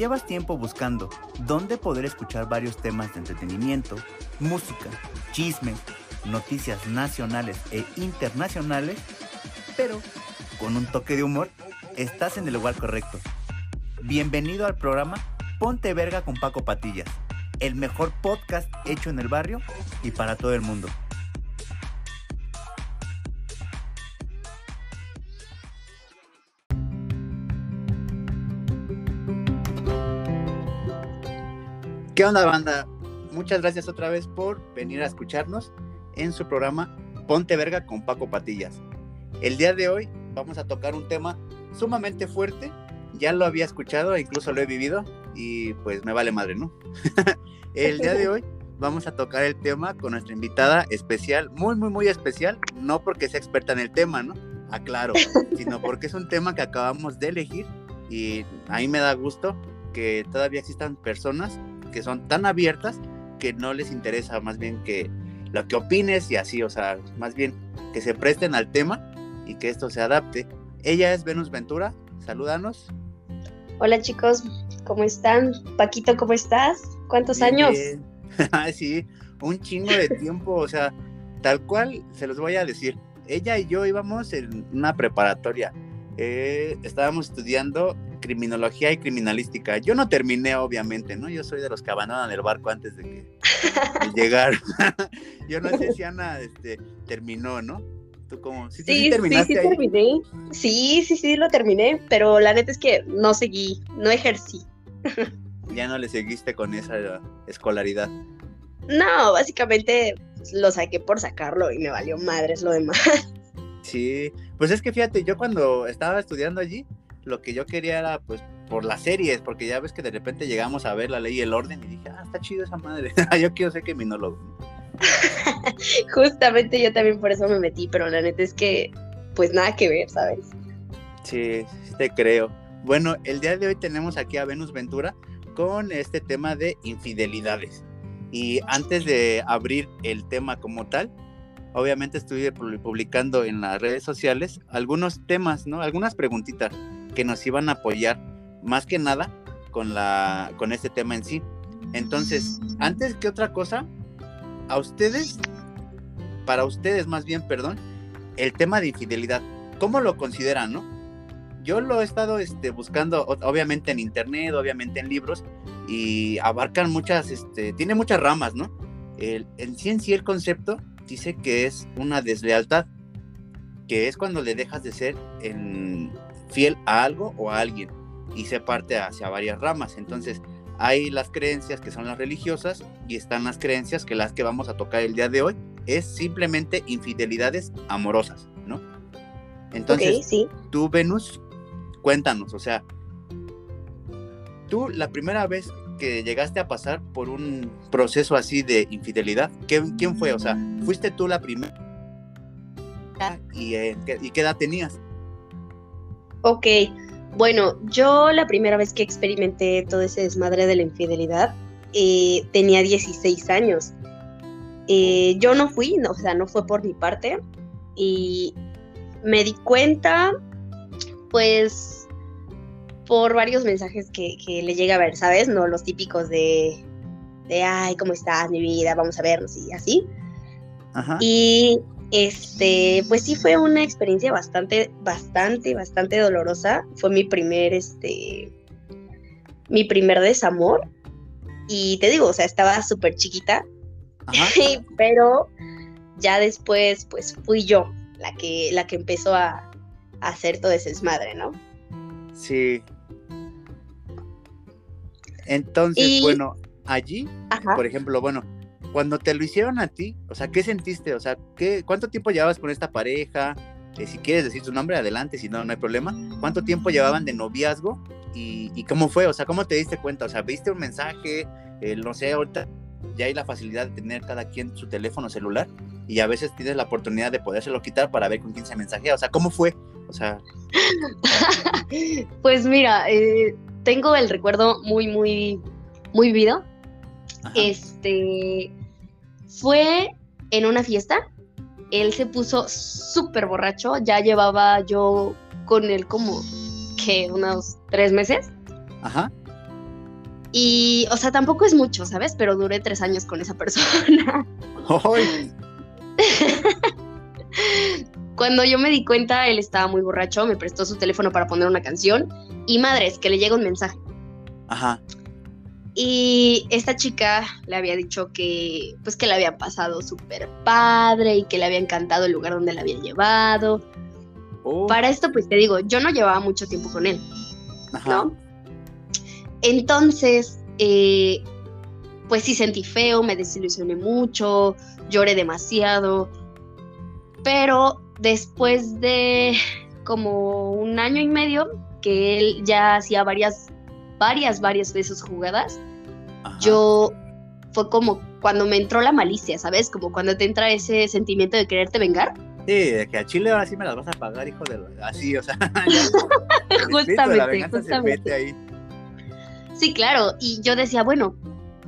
llevas tiempo buscando dónde poder escuchar varios temas de entretenimiento, música, chisme, noticias nacionales e internacionales, pero con un toque de humor, estás en el lugar correcto. Bienvenido al programa Ponte Verga con Paco Patillas, el mejor podcast hecho en el barrio y para todo el mundo. ¿Qué onda, banda? Muchas gracias otra vez por venir a escucharnos en su programa Ponte Verga con Paco Patillas. El día de hoy vamos a tocar un tema sumamente fuerte. Ya lo había escuchado, incluso lo he vivido y pues me vale madre, ¿no? el día de hoy vamos a tocar el tema con nuestra invitada especial, muy, muy, muy especial, no porque sea experta en el tema, ¿no? Aclaro, sino porque es un tema que acabamos de elegir y a mí me da gusto que todavía existan personas que son tan abiertas que no les interesa más bien que lo que opines y así, o sea, más bien que se presten al tema y que esto se adapte. Ella es Venus Ventura, salúdanos. Hola chicos, ¿cómo están? Paquito, ¿cómo estás? ¿Cuántos años? sí, un chingo de tiempo, o sea, tal cual se los voy a decir. Ella y yo íbamos en una preparatoria. Eh, estábamos estudiando criminología y criminalística. Yo no terminé, obviamente, ¿no? Yo soy de los que abandonan el barco antes de que llegar. Yo no sé si Ana este, terminó, ¿no? ¿Tú cómo? ¿Sí, sí, terminaste sí, sí terminé. Sí, sí, sí, lo terminé, pero la neta es que no seguí, no ejercí. ya no le seguiste con esa escolaridad. No, básicamente lo saqué por sacarlo y me valió madres lo demás. Sí, pues es que fíjate, yo cuando estaba estudiando allí, lo que yo quería era pues por las series, porque ya ves que de repente llegamos a ver la ley y el orden y dije, ah, está chido esa madre, yo quiero ser criminólogo. Justamente yo también por eso me metí, pero la neta es que pues nada que ver, ¿sabes? Sí, sí te creo. Bueno, el día de hoy tenemos aquí a Venus Ventura con este tema de infidelidades. Y antes de abrir el tema como tal, obviamente estuve publicando en las redes sociales algunos temas, ¿no? Algunas preguntitas que nos iban a apoyar más que nada con, la, con este tema en sí. Entonces, antes que otra cosa, a ustedes, para ustedes más bien, perdón, el tema de infidelidad, ¿cómo lo consideran, no? Yo lo he estado este, buscando, obviamente en internet, obviamente en libros, y abarcan muchas, este, tiene muchas ramas, ¿no? El, en sí en sí el concepto dice que es una deslealtad, que es cuando le dejas de ser en, fiel a algo o a alguien y se parte hacia varias ramas. Entonces, hay las creencias que son las religiosas y están las creencias que las que vamos a tocar el día de hoy es simplemente infidelidades amorosas, ¿no? Entonces, tú, Venus, cuéntanos, o sea, tú la primera vez que llegaste a pasar por un proceso así de infidelidad, ¿quién fue? O sea, ¿fuiste tú la primera? ¿Y, eh, ¿Y qué edad tenías? Ok, bueno, yo la primera vez que experimenté todo ese desmadre de la infidelidad eh, tenía 16 años. Eh, yo no fui, no, o sea, no fue por mi parte. Y me di cuenta, pues, por varios mensajes que, le llega a ver, ¿sabes? No los típicos de, de, ay, ¿cómo estás, mi vida? Vamos a vernos y así. Ajá. Y este, pues sí fue una experiencia bastante, bastante, bastante dolorosa. Fue mi primer, este, mi primer desamor. Y te digo, o sea, estaba súper chiquita, pero ya después, pues fui yo la que, la que empezó a, hacer todo ese desmadre, ¿no? Sí. Entonces, bueno, allí, por ejemplo, bueno, cuando te lo hicieron a ti, o sea, ¿qué sentiste? O sea, ¿qué, ¿cuánto tiempo llevabas con esta pareja? Eh, si quieres decir su nombre, adelante, si no, no hay problema. ¿Cuánto tiempo llevaban de noviazgo? ¿Y, cómo fue? O sea, ¿cómo te diste cuenta? O sea, ¿viste un mensaje? Eh, no sé, ahorita ya hay la facilidad de tener cada quien su teléfono celular y a veces tienes la oportunidad de podérselo quitar para ver con quién se mensajea. O sea, ¿cómo fue? O sea... pues mira, eh, tengo el recuerdo muy, muy, muy vivido. Este, fue en una fiesta. Él se puso súper borracho. Ya llevaba yo con él como que unos tres meses. Ajá. Y, o sea, tampoco es mucho, ¿sabes? Pero duré tres años con esa persona. ¡Ay! Cuando yo me di cuenta, él estaba muy borracho, me prestó su teléfono para poner una canción y madres, que le llega un mensaje. Ajá. Y esta chica le había dicho que, pues que le había pasado súper padre y que le había encantado el lugar donde la había llevado. Oh, Para esto, pues te digo, yo no llevaba mucho tiempo con él, ajá. ¿no? Entonces, eh, pues sí sentí feo, me desilusioné mucho, lloré demasiado, pero después de como un año y medio que él ya hacía varias, varias, varias veces jugadas, ajá. yo fue como cuando me entró la malicia, ¿sabes? Como cuando te entra ese sentimiento de quererte vengar. Sí, de que a Chile ahora sí me las vas a pagar, hijo de... Así, o sea... Justamente, se justamente. ahí. Sí, claro. Y yo decía, bueno,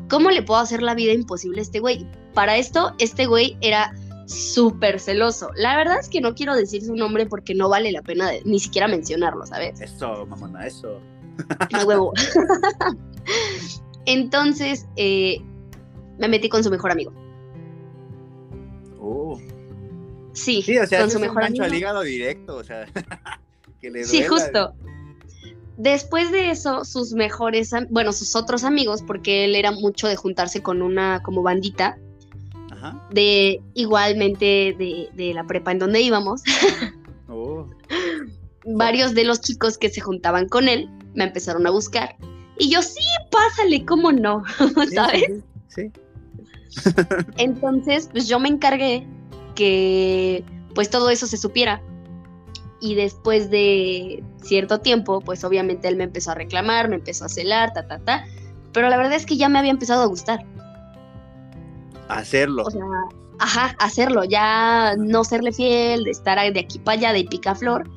¿cómo le puedo hacer la vida imposible a este güey? Para esto, este güey era súper celoso. La verdad es que no quiero decir su nombre porque no vale la pena de- ni siquiera mencionarlo, ¿sabes? Eso, mamona, eso. A huevo. Entonces, eh, me metí con su mejor amigo. Uh. Sí, Sí, o sea, con su mejor amigo. al hígado directo, o sea... que le Sí, justo. Después de eso, sus mejores, bueno, sus otros amigos, porque él era mucho de juntarse con una como bandita, Ajá. de igualmente de, de la prepa en donde íbamos, Uh. varios de los chicos que se juntaban con él me empezaron a buscar. Y yo, sí, pásale, ¿cómo no? Sí, ¿Sabes? Sí, sí. Entonces, pues yo me encargué que pues todo eso se supiera. Y después de cierto tiempo, pues obviamente él me empezó a reclamar, me empezó a celar, ta, ta, ta. Pero la verdad es que ya me había empezado a gustar. Hacerlo. O sea, ajá, hacerlo, ya no serle fiel, de estar de aquí para allá, de picaflor.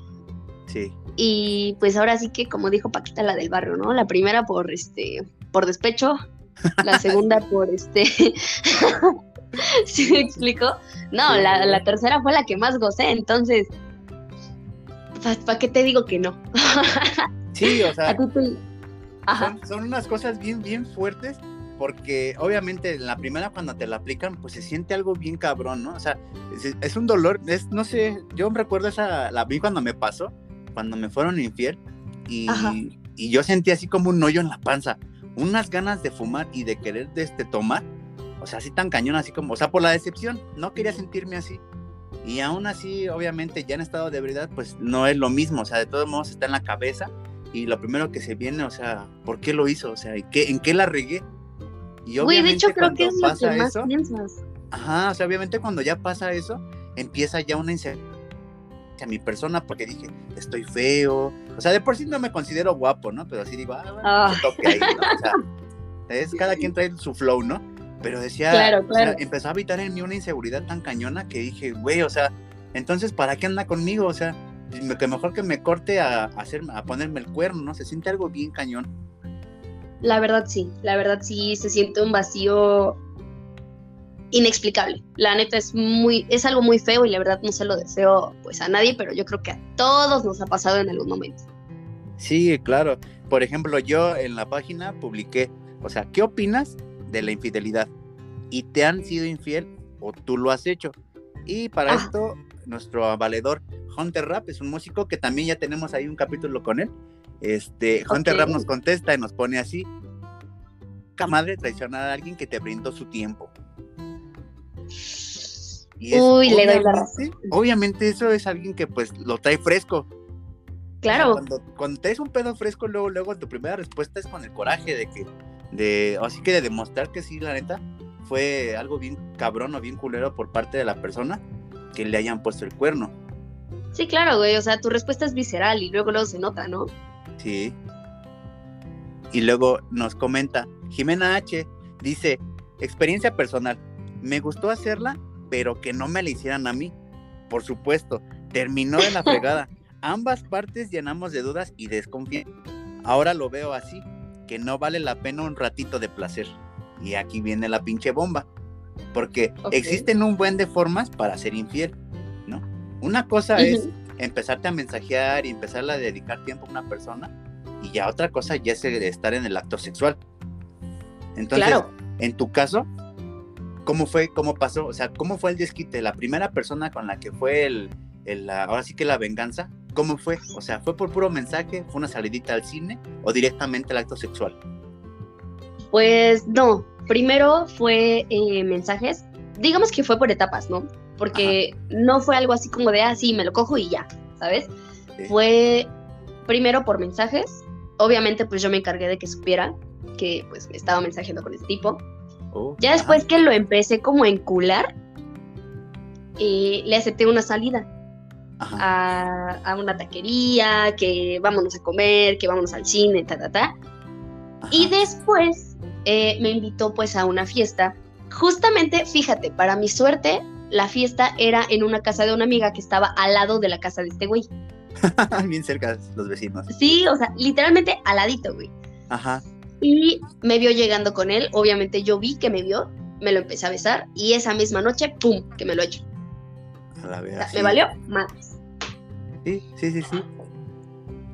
Sí. Y pues ahora sí que, como dijo Paquita, la del barrio, ¿no? La primera por este, por despecho, la segunda por este. ¿Sí me explico? No, la, la tercera fue la que más gocé, entonces. ¿Para qué te digo que no? Sí, o sea, te- Ajá. son, son unas cosas bien, bien fuertes, porque obviamente en la primera cuando te la aplican, pues se siente algo bien cabrón, ¿no? O sea, es, es un dolor, es, no sé, yo recuerdo esa, la vi cuando me pasó, cuando me fueron infiel, y, y yo sentí así como un hoyo en la panza, unas ganas de fumar y de querer de este, tomar, o sea, así tan cañón, así como, o sea, por la decepción, no quería sentirme así. Y aún así, obviamente, ya en estado de ebriedad, pues no es lo mismo, o sea, de todos modos está en la cabeza y lo primero que se viene, o sea, ¿por qué lo hizo? O sea, ¿en qué, en qué la regué? Y Güey, de obviamente hecho creo que es lo que más eso, piensas. ajá, o sea, obviamente cuando ya pasa eso, empieza ya una inseguridad a mi persona porque dije, estoy feo, o sea, de por sí no me considero guapo, ¿no? Pero así digo, ah, bueno, Ah. toque ahí, ¿no? O sea, es cada quien trae su flow, ¿no? Pero decía, Claro, o sea, claro. empezó a habitar en mí una inseguridad tan cañona que dije, güey, o sea, entonces, ¿para qué anda conmigo? O sea, que mejor que me corte a, a hacer, a ponerme el cuerno, ¿no? Se siente algo bien cañón. La verdad sí, la verdad sí se siente un vacío inexplicable. La neta es muy, es algo muy feo y la verdad no se lo deseo pues a nadie, pero yo creo que a todos nos ha pasado en algún momento. Sí, claro. Por ejemplo, yo en la página publiqué, o sea, ¿qué opinas de la infidelidad? ¿Y te han sido infiel o tú lo has hecho? Y para Ah. esto, nuestro valedor Hunter Rap es un músico que también ya tenemos ahí un capítulo con él. Este, Hunter. Rap nos contesta y nos pone así: "Ca madre traicionar a alguien que te brindó su tiempo. Y es Uy, le doy la obviamente- Obviamente eso es alguien que pues lo trae fresco. Claro, Cuando, cuando te es un pedo fresco, luego, luego tu primera respuesta es con el coraje de que, de, así que de demostrar que sí, la neta, fue algo bien cabrón o bien culero por parte de la persona que le hayan puesto el cuerno. sí, claro, güey, o sea, tu respuesta es visceral y luego luego se nota, ¿no? Sí. Y luego nos comenta, Jimena H. dice, experiencia personal, me gustó hacerla, pero que no me la hicieran a mí. Por supuesto, terminó de la fregada. Ambas partes llenamos de dudas y desconfianza. Ahora lo veo así, que no vale la pena un ratito de placer. Y aquí viene la pinche bomba. Porque existen un buen de formas para ser infiel, ¿no? Una cosa es empezarte a mensajear y empezar a dedicar tiempo a una persona y ya otra cosa ya es estar en el acto sexual. Entonces, Claro. en tu caso, ¿cómo fue, cómo pasó? O sea, ¿cómo fue el desquite? La primera persona con la que fue el, el- la- ahora sí que la venganza, ¿cómo fue? O sea, ¿fue por puro mensaje? ¿Fue una salidita al cine? ¿O directamente el acto sexual? Pues no, primero fue eh, mensajes, digamos que fue por etapas, ¿no? Porque no fue algo así como de, ah, sí, me lo cojo y ya, ¿sabes? Sí. Fue primero por mensajes, obviamente pues yo me encargué de que supiera que pues me estaba mensajeando con ese tipo. Oh, Ya después que lo empecé como a encular, eh, le acepté una salida a, a una taquería, que vámonos a comer, que vámonos al cine, ta, ta, ta. Y después eh, me invitó pues a una fiesta. Justamente, fíjate, para mi suerte, la fiesta era en una casa de una amiga que estaba al lado de la casa de este güey. Bien cerca los vecinos. Sí, o sea, literalmente al ladito, güey. Ajá. Y me vio llegando con él. Obviamente yo vi que me vio, me lo empecé a besar y esa misma noche, ¡pum!, que me lo echo. A la O vez. me valió más. Sí, sí, sí, sí.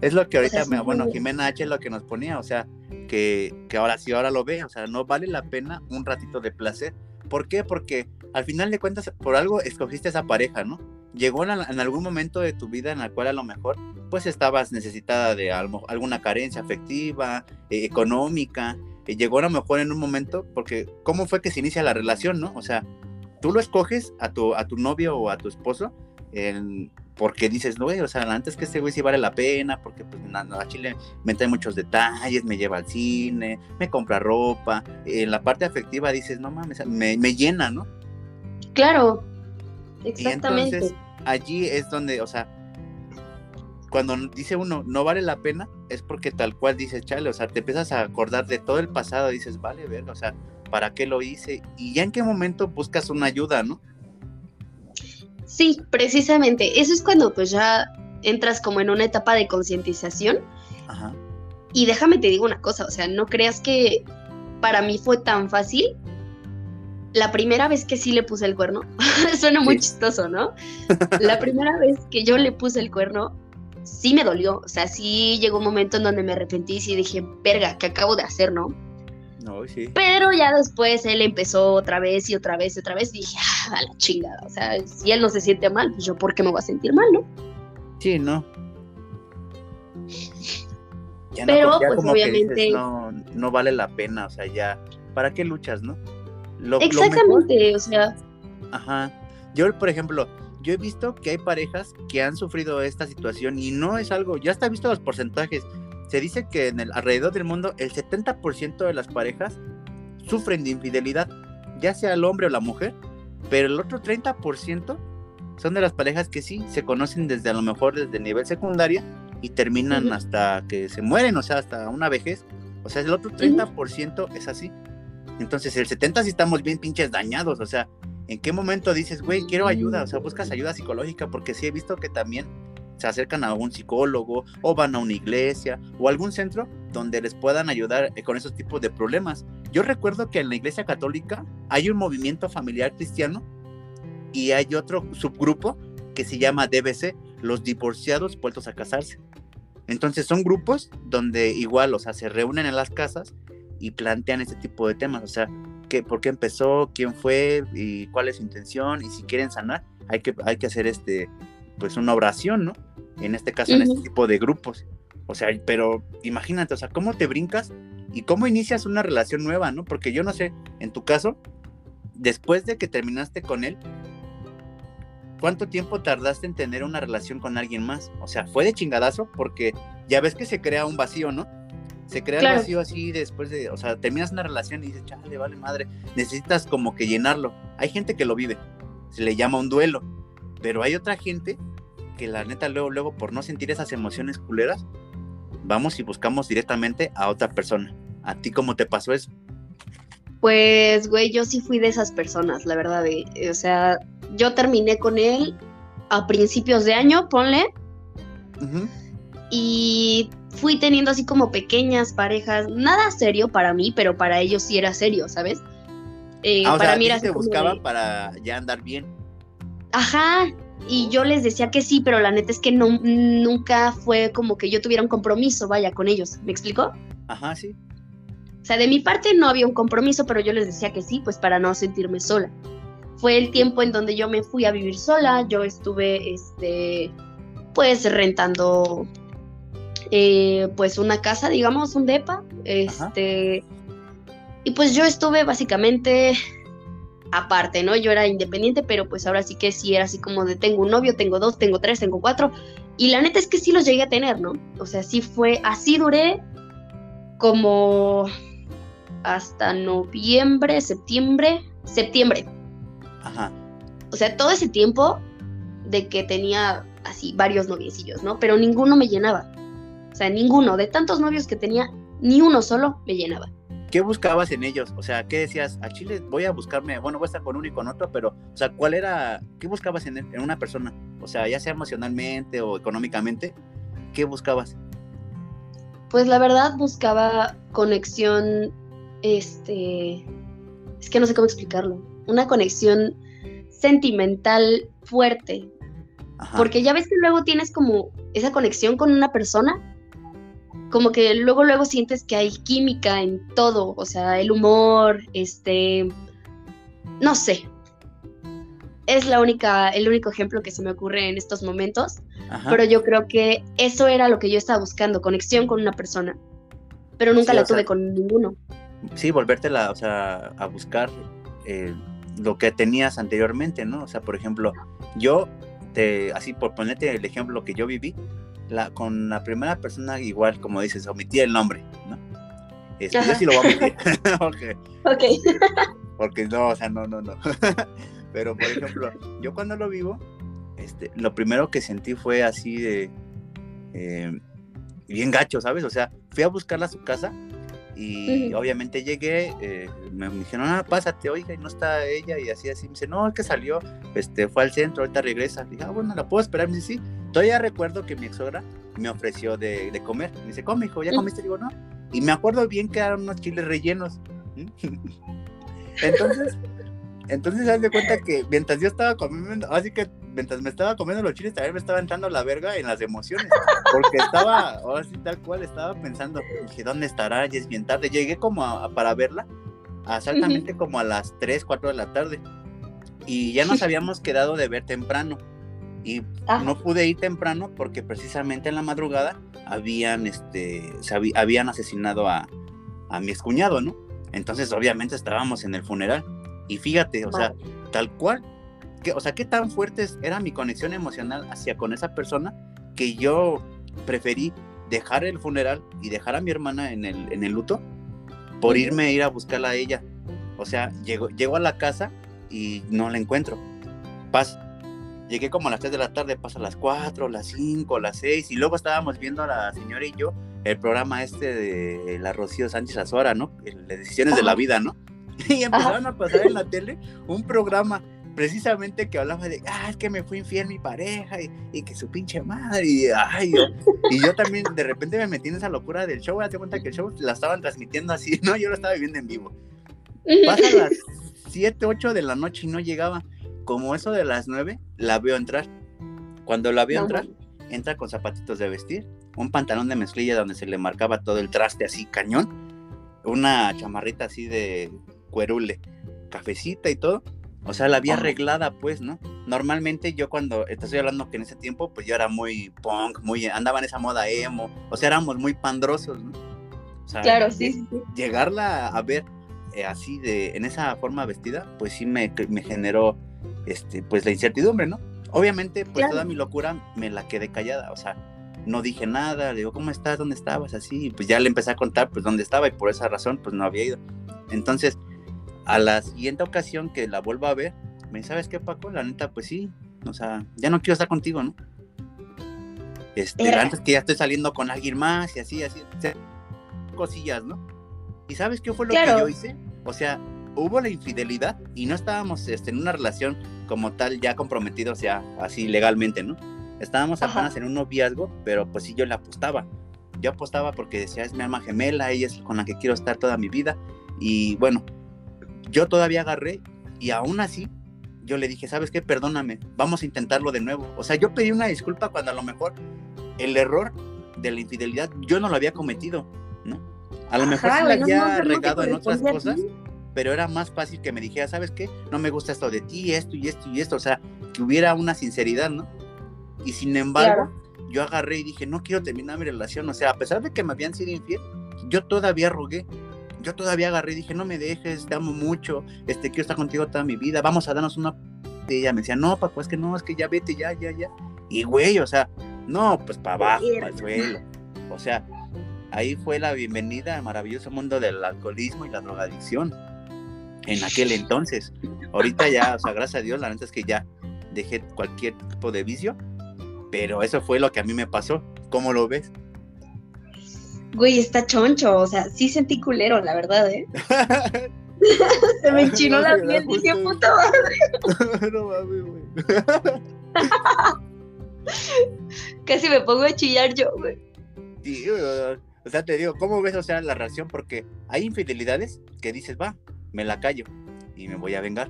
Es lo que ahorita, sea, me- bueno, Jimena H es lo que nos ponía, o sea, que, que ahora sí, ahora lo ve, o sea, no vale la pena un ratito de placer. ¿Por qué? Porque al final de cuentas, por algo escogiste esa pareja, ¿no? Llegó en, algún momento de tu vida en la cual a lo mejor, pues estabas necesitada de algo- alguna carencia afectiva, eh, económica, eh, llegó a lo mejor en un momento, porque ¿cómo fue que se inicia la relación, no? O sea, tú lo escoges a tu, a tu novio o a tu esposo en- porque dices, no, o sea, antes que este güey sí vale la pena, porque pues na- na- a Chile me trae muchos detalles, me lleva al cine, me compra ropa, en la parte afectiva dices, no mames, me, me llena, ¿no? Claro, Y exactamente. entonces allí es donde, o sea, cuando dice uno no vale la pena, es porque tal cual dices, chale, o sea, te empiezas a acordar de todo el pasado, dices, vale, verga, o sea, ¿para qué lo hice? Y ya en qué momento buscas una ayuda, ¿no? Sí, precisamente. Eso es cuando pues ya entras como en una etapa de concientización. Ajá. Y déjame te digo una cosa, o sea, no creas que para mí fue tan fácil. La primera vez que sí le puse el cuerno, suena muy Sí. chistoso, ¿no? La primera vez que yo le puse el cuerno, sí me dolió. O sea, sí llegó un momento en donde me arrepentí y sí dije, verga, ¿qué acabo de hacer, no? No, sí. Pero ya después él empezó otra vez y otra vez y otra vez y dije, ah, a la chingada. O sea, si él no se siente mal, pues yo, ¿por qué me voy a sentir mal, no? Sí, no. Ya Pero, ya pues, dices, obviamente- no, no vale la pena, o sea, ya, ¿para qué luchas, no? Lo, lo mejor- Exactamente, o sea, ajá. Yo, por ejemplo, yo he visto que hay parejas que han sufrido esta situación y no es algo, ya está visto los porcentajes. Se dice que en el alrededor del mundo el 70% de las parejas sufren de infidelidad, ya sea el hombre o la mujer, pero el otro 30% son de las parejas que sí se conocen desde a lo mejor desde el nivel secundaria y terminan hasta que se mueren, o sea, hasta una vejez. O sea, el otro 30% es así. Entonces, el 70% sí estamos bien pinches dañados, o sea, ¿en qué momento dices, güey, quiero ayuda? O sea, buscas ayuda psicológica, porque sí he visto que también se acercan a un psicólogo o van a una iglesia o algún centro donde les puedan ayudar eh, con esos tipos de problemas. Yo recuerdo que en la iglesia católica hay un movimiento familiar cristiano y hay otro subgrupo que se llama DBC, los divorciados vueltos a casarse. Entonces son grupos donde igual, o sea, se reúnen en las casas y plantean este tipo de temas, o sea, qué, por qué empezó, quién fue y cuál es su intención y si quieren sanar, hay que, hay que hacer este, pues una oración, ¿no? En este caso, en este tipo de grupos. O sea, pero imagínate, o sea, cómo te brincas y cómo inicias una relación nueva, ¿no? Porque yo no sé, en tu caso, después de que terminaste con él, ¿cuánto tiempo tardaste en tener una relación con alguien más? O sea, fue de chingadazo porque ya ves que se crea un vacío, ¿no? Se crea Claro. el vacío así después de, o sea, terminas una relación y dices, chale, vale madre, necesitas como que llenarlo. Hay gente que lo vive, se le llama un duelo, pero hay otra gente que la neta luego, luego por no sentir esas emociones culeras, vamos y buscamos directamente a otra persona. ¿A ti cómo te pasó eso? pues, güey, yo sí fui de esas personas, la verdad. de- o sea, yo terminé con él a principios de año, ponle, y fui teniendo así como pequeñas parejas, nada serio para mí, pero para ellos sí era serio, ¿sabes? Eh, Ah, o para sea, mí era te como buscaban para ya andar bien. Ajá, y yo les decía que sí, pero la neta es que no, nunca fue como que yo tuviera un compromiso, vaya, con ellos, ¿me explico? Ajá, sí. O sea, de mi parte no había un compromiso, pero yo les decía que sí, pues para no sentirme sola. Fue el tiempo en donde yo me fui a vivir sola, yo estuve, este, pues rentando, eh, pues una casa, digamos, un depa, este, y pues yo estuve básicamente aparte, ¿no? Yo era independiente, pero pues ahora sí que sí era así como de tengo un novio, tengo dos, tengo tres, tengo cuatro, y la neta es que sí los llegué a tener, ¿no? O sea, sí fue, así duré como hasta noviembre, septiembre, septiembre. Ajá. O sea, todo ese tiempo de que tenía así varios noviecillos, ¿no? Pero ninguno me llenaba. O sea, ninguno. De tantos novios que tenía, ni uno solo me llenaba. ¿Qué buscabas en ellos? O sea, ¿qué decías? A Chile voy a buscarme, bueno, voy a estar con uno y con otro, pero, o sea, ¿cuál era, qué buscabas en, en una persona? O sea, ya sea emocionalmente o económicamente, ¿qué buscabas? Pues la verdad buscaba conexión este, es que no sé cómo explicarlo, una conexión sentimental fuerte. Porque ya ves que luego tienes como esa conexión con una persona, como que luego luego sientes que hay química en todo, o sea, el humor, este, no sé. Es la única, el único ejemplo que se me ocurre en estos momentos, pero yo creo que eso era lo que yo estaba buscando, conexión con una persona, pero nunca la tuve con ninguno sí, volvértela, o sea, a buscar eh, lo que tenías anteriormente, ¿no? O sea, por ejemplo, yo, te, así por ponerte el ejemplo que yo viví, la, con la primera persona igual, como dices, omití el nombre, ¿no? Este, yo sí lo voy a omitir. okay. ok. Porque no, o sea, no, no, no. Pero, por ejemplo, yo cuando lo vivo, este, lo primero que sentí fue así de... Eh, bien gacho, ¿sabes? O sea, fui a buscarla a su casa y obviamente llegué, eh, me dijeron, ah, pásate, oiga, y no está ella, y así, así. Me dice, no, es que salió, este, fue al centro, ahorita regresa. dije, ah, bueno, la puedo esperar. Me dice, sí. Todavía recuerdo que mi ex me ofreció de, de, comer. Me dice, come, hijo, ¿ya comiste? Digo, no. Y me acuerdo bien que eran unos chiles rellenos. Entonces, entonces, haz de cuenta que mientras yo estaba comiendo, así que mientras me estaba comiendo los chiles, también me estaba entrando la verga en las emociones. Porque estaba, ahora sí, tal cual, estaba pensando, dije, ¿dónde estará? Ya es bien tarde. Llegué como para verla, exactamente como a las 3, 4 de la tarde. Y ya nos habíamos quedado de ver temprano. Y ah. no pude ir temprano porque precisamente en la madrugada habían, este, habían asesinado a, a mi excuñado, ¿no? Entonces, obviamente, estábamos en el funeral. Y fíjate, o sea, tal cual, que, o sea, qué tan fuerte era mi conexión emocional hacia con esa persona que yo preferí dejar el funeral y dejar a mi hermana en el, en el luto por irme a ir a buscarla a ella. O sea, llego, llego a la casa y no la encuentro. llegué como a las 3 de la tarde, pasa a las 4, las 5, las 6, y luego estábamos viendo a la señora y yo el programa este de la Rocío Sánchez Azuara, ¿no? Las decisiones de la vida, ¿no? y empezaron a pasar en la tele un programa precisamente que hablaba de, ah, es que me fue infiel mi pareja y, que su pinche madre, y, ay, yo, y yo también de repente me metí en esa locura del show, date cuenta que el show la estaban transmitiendo así, no, yo lo estaba viviendo en vivo. Pasa las 7, 8 de la noche y no llegaba, como eso de las 9, la veo entrar. Cuando la veo entrar, entra con zapatitos de vestir, un pantalón de mezclilla donde se le marcaba todo el traste así cañón, una chamarrita así de cuerule, cafecita y todo. O sea, la había arreglada, pues, ¿no? Normalmente yo cuando, te estoy hablando que en ese tiempo, pues yo era muy punk, muy, andaba en esa moda emo, o sea, éramos muy pandrosos, ¿no? O sea, claro, sí, Llegarla a ver eh, así de, en esa forma vestida, pues sí me, me, generó, este, pues la incertidumbre, ¿no? Obviamente, pues toda mi locura me la quedé callada, o sea, no dije nada, le digo, ¿cómo estás? ¿Dónde estabas? Así, pues ya le empecé a contar, pues, dónde estaba y por esa razón, pues no había ido. Entonces, a la siguiente ocasión que la vuelva a ver, me dice, ¿sabes qué, Paco? La neta, pues sí, o sea, ya no quiero estar contigo, ¿no? Este, antes que ya estoy saliendo con alguien más y así, así, cosillas, ¿no? ¿Y sabes qué fue lo que yo hice? O sea, hubo la infidelidad y no estábamos este, en una relación como tal ya comprometidos, o sea, así legalmente, ¿no? Estábamos apenas en un noviazgo, pero pues sí yo le apostaba. Yo apostaba porque decía, es mi alma gemela, ella es con la que quiero estar toda mi vida. Y bueno, yo todavía agarré y aún así yo le dije, ¿sabes qué? Perdóname, vamos a intentarlo de nuevo. O sea, yo pedí una disculpa cuando a lo mejor el error de la infidelidad yo no lo había cometido, ¿no? A lo mejor Ajá, sí güey, la no, había no, regado en otras cosas, pero era más fácil que me dijera, ¿sabes qué? No me gusta esto de ti, esto y esto y esto. O sea, que hubiera una sinceridad, ¿no? Y sin embargo, yo agarré y dije, no quiero terminar mi relación. O sea, a pesar de que me habían sido infiel, yo todavía rogué. Yo todavía agarré y dije, no me dejes, te amo mucho, este, quiero estar contigo toda mi vida, vamos a darnos una... Y ella me decía, no, Paco, es que no, es que ya vete, ya, ya, ya. Y güey, o sea, no, pues para abajo, para el suelo. O sea, ahí fue la bienvenida al maravilloso mundo del alcoholismo y la drogadicción. En aquel entonces. Ahorita ya, o sea, gracias a Dios, la neta es que ya dejé cualquier tipo de vicio. Pero eso fue lo que a mí me pasó. ¿Cómo lo ves? Güey, está choncho, o sea, sí sentí culero, la verdad, ¿eh? Se me enchinó No, la piel, dije, puta madre. no mames, güey. Casi me pongo a chillar yo, güey. Sí, o o sea, te digo, ¿cómo ves, o sea, la reacción? Porque hay infidelidades que dices, va, me la callo y me voy a vengar.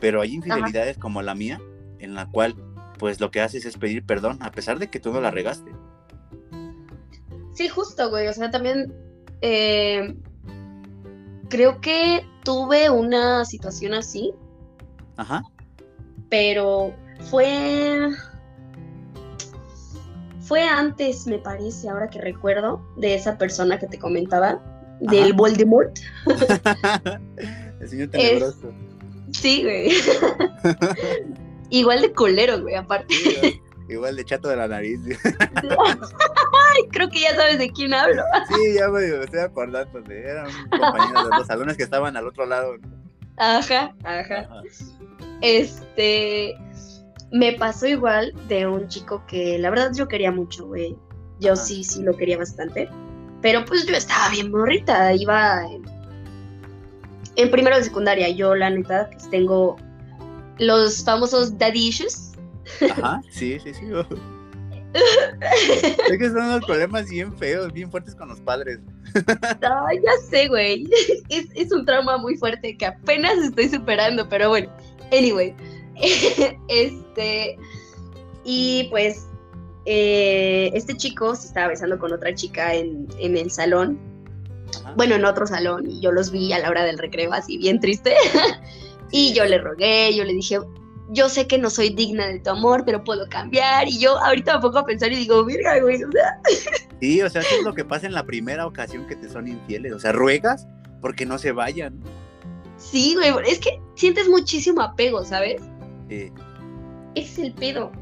Pero hay infidelidades como la mía, en la cual, pues lo que haces es pedir perdón, a pesar de que tú no la regaste. Sí, justo, güey. O sea, también eh, creo que tuve una situación así, Ajá. pero fue. Fue antes, me parece, ahora que recuerdo, de esa persona que te comentaba, del. Voldemort. El señor tenebroso. Sí, güey. Igual de colero, güey, aparte. Sí. Igual de chato de la nariz. Ay, creo que ya sabes de quién hablo. Sí, ya me estoy acordando. De, eran compañeros de los salones que estaban al otro lado. Ajá, ajá. Ajá. Este, me pasó igual de un chico que la verdad yo quería mucho, güey. Yo Ajá. sí, sí lo quería bastante. Pero pues yo estaba bien morrita, iba en, en primero de secundaria. Yo la neta pues, tengo los famosos daddy issues. Ajá, sí, sí, sí. es que son unos problemas bien feos, bien fuertes con los padres. Ay, ya sé, güey. Es, es un trauma muy fuerte que apenas estoy superando, pero bueno. Anyway. Este. Y pues. eh, este chico se estaba besando con otra chica en, en el salón. Ajá. Bueno, en otro salón. Y yo los vi a la hora del recreo, así bien triste. y yo le rogué, yo le dije. Yo sé que no soy digna de tu amor, pero puedo cambiar. Y yo ahorita me pongo a pensar y digo, virga, güey. O sea, Sí, o sea, eso es lo que pasa en la primera ocasión que te son infieles. O sea, ruegas porque no se vayan. sí, güey. Es que sientes muchísimo apego, ¿sabes? Sí. ese es el pedo.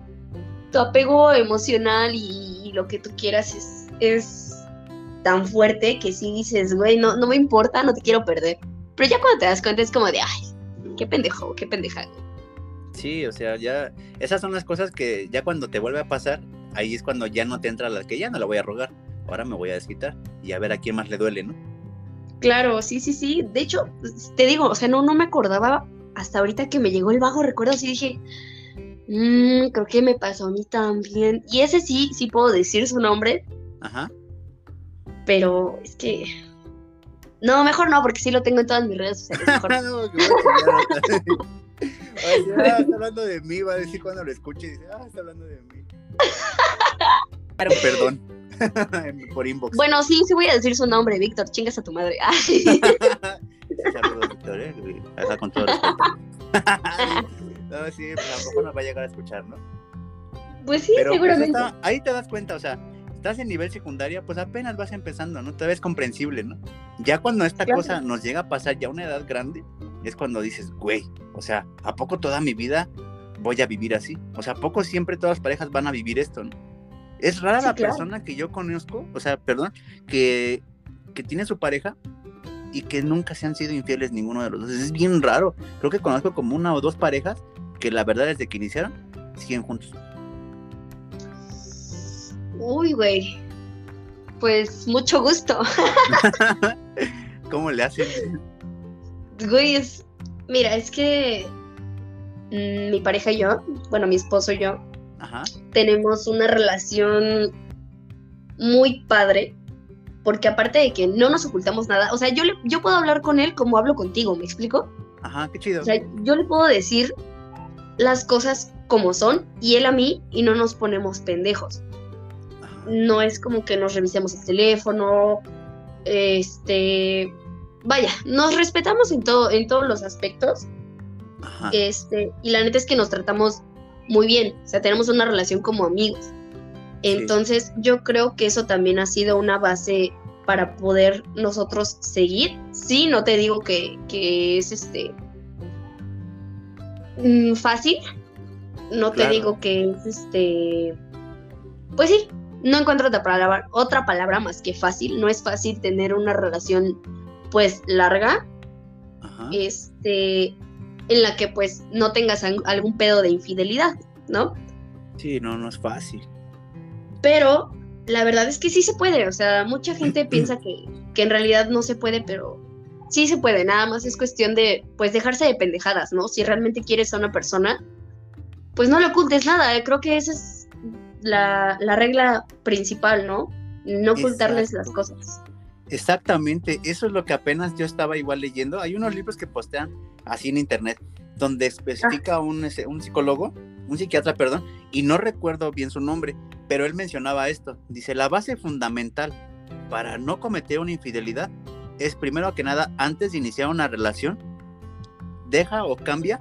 Tu apego emocional y, y lo que tú quieras es, es tan fuerte que si dices, güey, no, no me importa, no te quiero perder. Pero ya cuando te das cuenta es como de, ay, qué pendejo, qué pendeja. Sí, o sea, ya esas son las cosas que ya cuando te vuelve a pasar, ahí es cuando ya no te entra la que ya no la voy a rogar. Ahora me voy a desquitar y a ver a quién más le duele, ¿no? Claro, sí, sí, sí. De hecho, te digo, o sea, no, no me acordaba hasta ahorita que me llegó el bajo recuerdo, así dije, "Mm, creo que me pasó a mí también. Y ese sí, sí puedo decir su nombre, Ajá. pero es que... No, mejor no, porque sí lo tengo en todas mis redes sociales. Mejor No, ah, está hablando de mí, va a decir cuando lo escuche, dice, ah, está hablando de mí. Pero perdón. Por inbox. Bueno, sí, sí voy a decir su nombre, Víctor, chingas a tu madre. Saludos, Víctor, eh, con todo respeto. no, sí, pues, lo mejor nos va a llegar a escuchar, ¿no? pues sí, Pero pues, seguramente. está- ahí te das cuenta, o sea, estás en nivel secundaria, pues apenas vas empezando, ¿no? Todavía es comprensible, ¿no? Ya cuando esta Claro. cosa nos llega a pasar ya a una edad grande, es cuando dices, güey, o sea, ¿a poco toda mi vida voy a vivir así? O sea, ¿a poco siempre todas las parejas van a vivir esto, no? Es rara Sí, la claro. persona que yo conozco, o sea, perdón, que, que tiene su pareja y que nunca se han sido infieles ninguno de los dos. Es bien raro. Creo que conozco como una o dos parejas que la verdad desde que iniciaron siguen juntos. Uy, güey. Pues mucho gusto. ¿Cómo le hacen? Güey, es. Mira, es que mm, mi pareja y yo, bueno, mi esposo y yo, Ajá. tenemos una relación muy padre. Porque aparte de que no nos ocultamos nada, o sea, yo, le, yo puedo hablar con él como hablo contigo, ¿me explico? Ajá, qué chido. O sea, yo le puedo decir las cosas como son y él a mí y no nos ponemos pendejos. Ajá. No es como que nos revisemos el teléfono este, vaya, nos respetamos en todo, en todos los aspectos. Este, y la neta es que nos tratamos muy bien, o sea, tenemos una relación como amigos. Entonces, yo creo que eso también ha sido una base para poder nosotros seguir. Sí, no te digo que, que es este mm, fácil. No te digo que es este. Pues sí, no encuentro otra palabra, otra palabra más que fácil. No es fácil tener una relación pues larga. Este. En la que pues no tengas algún pedo de infidelidad, ¿no? Sí, no, no es fácil. Pero la verdad es que sí se puede, o sea, mucha gente piensa que, que en realidad no se puede, pero sí se puede, nada más es cuestión de, pues, dejarse de pendejadas, ¿no? Si realmente quieres a una persona, pues no le ocultes nada, eh, creo que esa es la, regla principal, ¿no? No ocultarles las cosas. Exactamente, eso es lo que apenas yo estaba igual leyendo. Hay unos libros que postean así en internet, donde especifica un, un psicólogo, un psiquiatra, perdón, y no recuerdo bien su nombre, pero él mencionaba esto. Dice, la base fundamental para no cometer una infidelidad es primero que nada, antes de iniciar una relación, deja o cambia